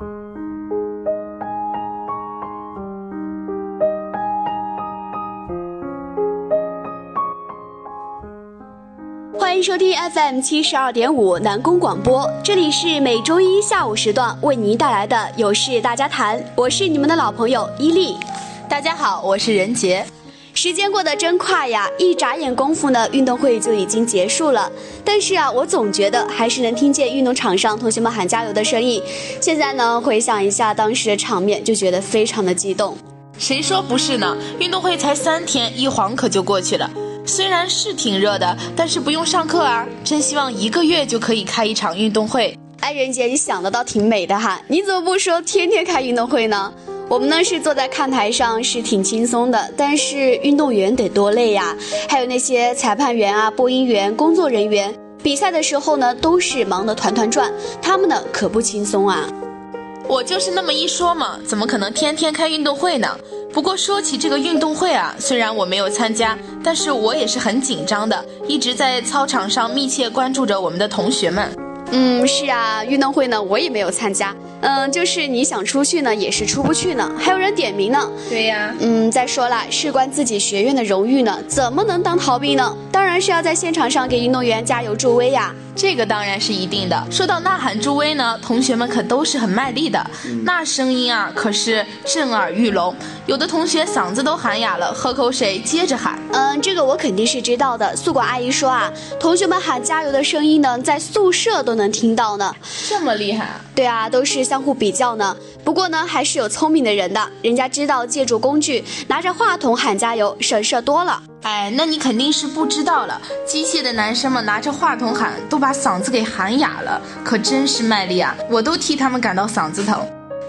欢迎收听 FM 七十二点五南宫广播，这里是每周一下午时段为您带来的有事大家谈，我是你们的老朋友伊利。大家好，我是任杰。时间过得真快呀，一眨眼功夫呢，运动会就已经结束了。但是啊，我总觉得还是能听见运动场上同学们喊加油的声音。现在呢，回想一下当时的场面，就觉得非常的激动。谁说不是呢？运动会才三天，一晃可就过去了。虽然是挺热的，但是不用上课啊！真希望一个月就可以开一场运动会。哎，任姐，你想的倒挺美的哈！你怎么不说天天开运动会呢？我们呢是坐在看台上，是挺轻松的，但是运动员得多累呀！还有那些裁判员啊、播音员、工作人员，比赛的时候呢都是忙得团团转，他们呢可不轻松啊！我就是那么一说嘛，怎么可能天天开运动会呢？不过说起这个运动会啊，虽然我没有参加，但是我也是很紧张的，一直在操场上密切关注着我们的同学们。嗯，是啊，运动会呢我也没有参加。嗯，就是你想出去呢，也是出不去呢，还有人点名呢。对呀。嗯，再说了，事关自己学院的荣誉呢，怎么能当逃兵呢？当然是要在现场上给运动员加油助威呀。这个当然是一定的。说到呐喊助威呢，同学们可都是很卖力的，那声音啊可是震耳欲聋。有的同学嗓子都喊哑了，喝口水接着喊。嗯，这个我肯定是知道的。宿管阿姨说啊，同学们喊加油的声音呢，在宿舍都能听到呢。这么厉害啊？对啊，都是相互比较呢。不过呢，还是有聪明的人的，人家知道借助工具，拿着话筒喊加油，省事多了。哎，那你肯定是不知道了。机械的男生们拿着话筒喊，都把嗓子给喊哑了，可真是卖力啊！我都替他们感到嗓子疼。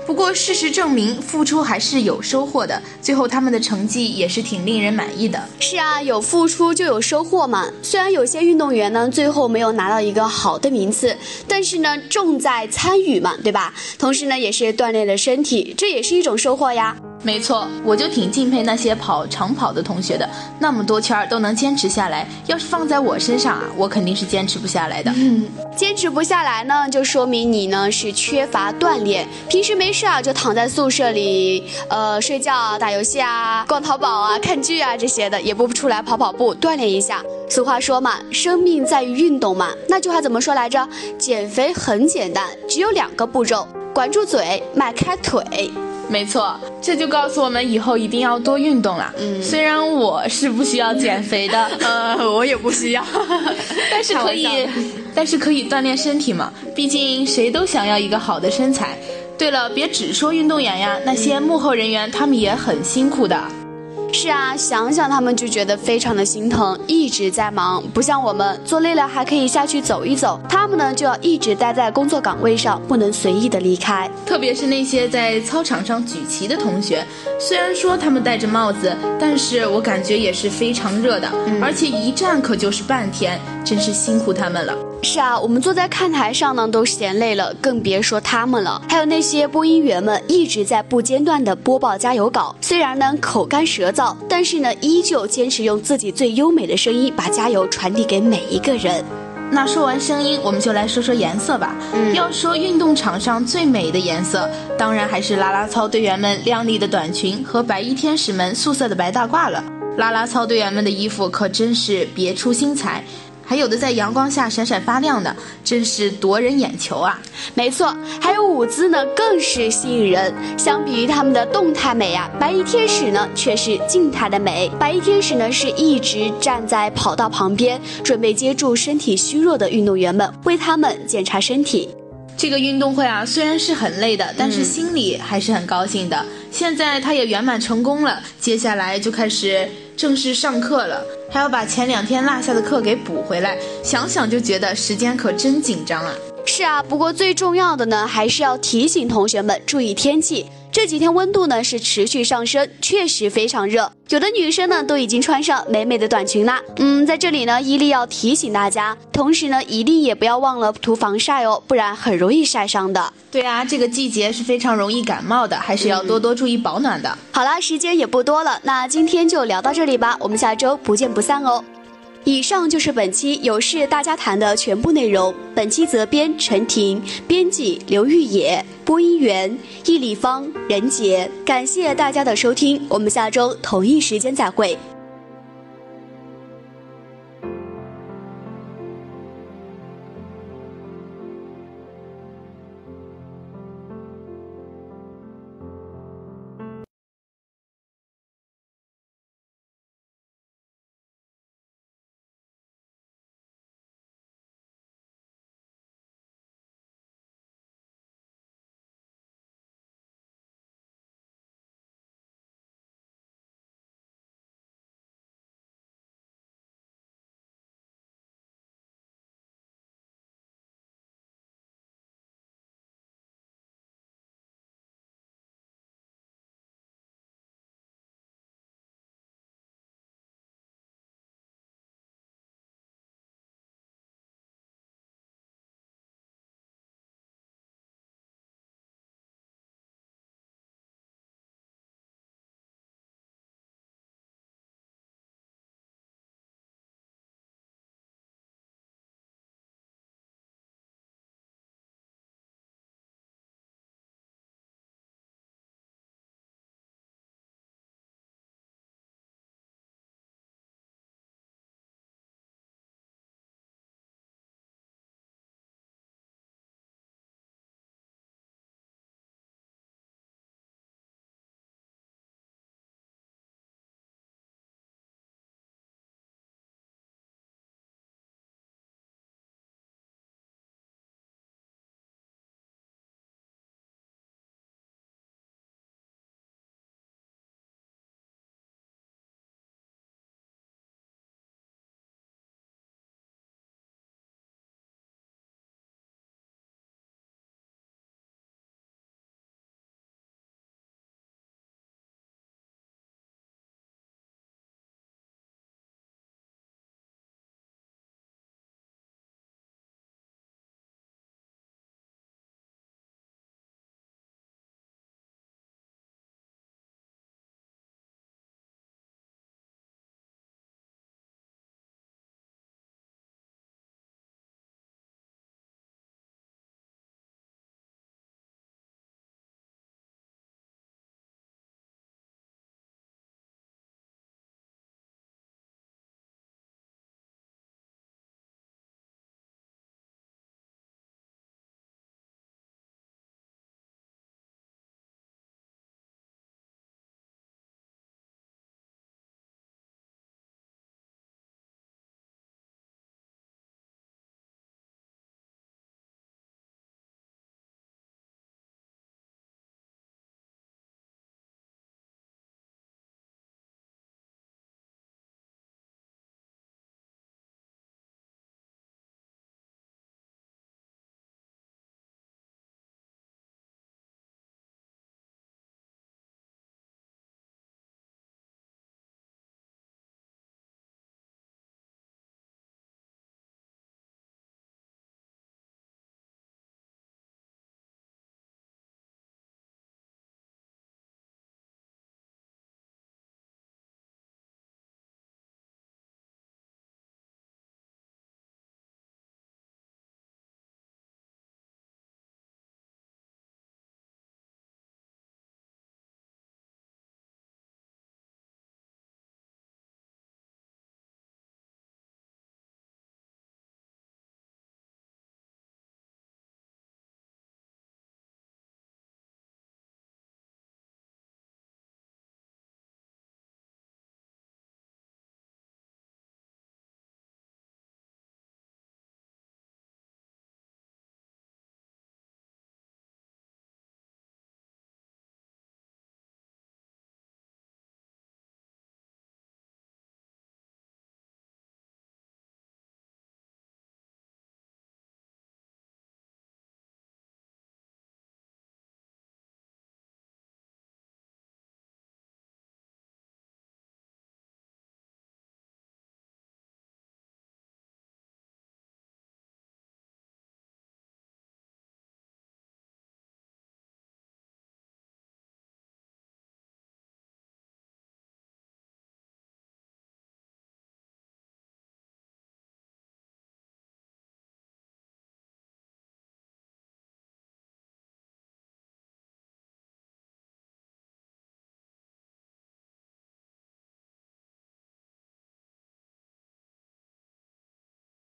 不过事实证明，付出还是有收获的。最后他们的成绩也是挺令人满意的。是啊，有付出就有收获嘛。虽然有些运动员呢，最后没有拿到一个好的名次，但是呢，重在参与嘛，对吧？同时呢，也是锻炼了身体，这也是一种收获呀。没错，我就挺敬佩那些跑长跑的同学的，那么多圈儿都能坚持下来。要是放在我身上啊，我肯定是坚持不下来的。嗯，坚持不下来呢，就说明你呢是缺乏锻炼，平时没事啊就躺在宿舍里，呃，睡觉、打游戏啊、逛淘宝啊、看剧啊这些的，也不出来跑跑步锻炼一下。俗话说嘛，生命在于运动嘛，那句话怎么说来着？减肥很简单，只有两个步骤：管住嘴，迈开腿。没错，这就告诉我们以后一定要多运动了。嗯，虽然我是不需要减肥的，呃，我也不需要，但是可以，但是可以锻炼身体嘛。毕竟谁都想要一个好的身材。对了，别只说运动员呀，那些幕后人员他们也很辛苦的。是啊，想想他们就觉得非常的心疼，一直在忙，不像我们做累了还可以下去走一走，他们呢就要一直待在工作岗位上，不能随意的离开。特别是那些在操场上举旗的同学，虽然说他们戴着帽子，但是我感觉也是非常热的，而且一站可就是半天，真是辛苦他们了。是啊，我们坐在看台上呢，都嫌累了，更别说他们了。还有那些播音员们一直在不间断的播报加油稿，虽然呢口干舌燥，但是呢依旧坚持用自己最优美的声音把加油传递给每一个人。那说完声音，我们就来说说颜色吧。要说运动场上最美的颜色，当然还是啦啦操队员们亮丽的短裙和白衣天使们素色的白大褂了。啦啦操队员们的衣服可真是别出心裁。还有的在阳光下闪闪发亮的，真是夺人眼球啊！没错，还有舞姿呢，更是吸引人。相比于他们的动态美啊，白衣天使呢却是静态的美。白衣天使呢是一直站在跑道旁边，准备接住身体虚弱的运动员们，为他们检查身体。这个运动会啊，虽然是很累的，但是心里还是很高兴的。现在他也圆满成功了，接下来就开始正式上课了。还要把前两天落下的课给补回来，想想就觉得时间可真紧张啊！是啊，不过最重要的呢，还是要提醒同学们注意天气。这几天温度呢是持续上升，确实非常热。有的女生呢都已经穿上美美的短裙啦。嗯，在这里呢，伊利要提醒大家，同时呢，一定也不要忘了涂防晒哦，不然很容易晒伤的。对啊，这个季节是非常容易感冒的，还是要多多注意保暖的。好啦，时间也不多了，那今天就聊到这里吧，我们下周不见不散哦。以上就是本期有事大家谈的全部内容。本期责编陈婷，编辑刘玉野，播音员易立方、任杰。感谢大家的收听，我们下周同一时间再会。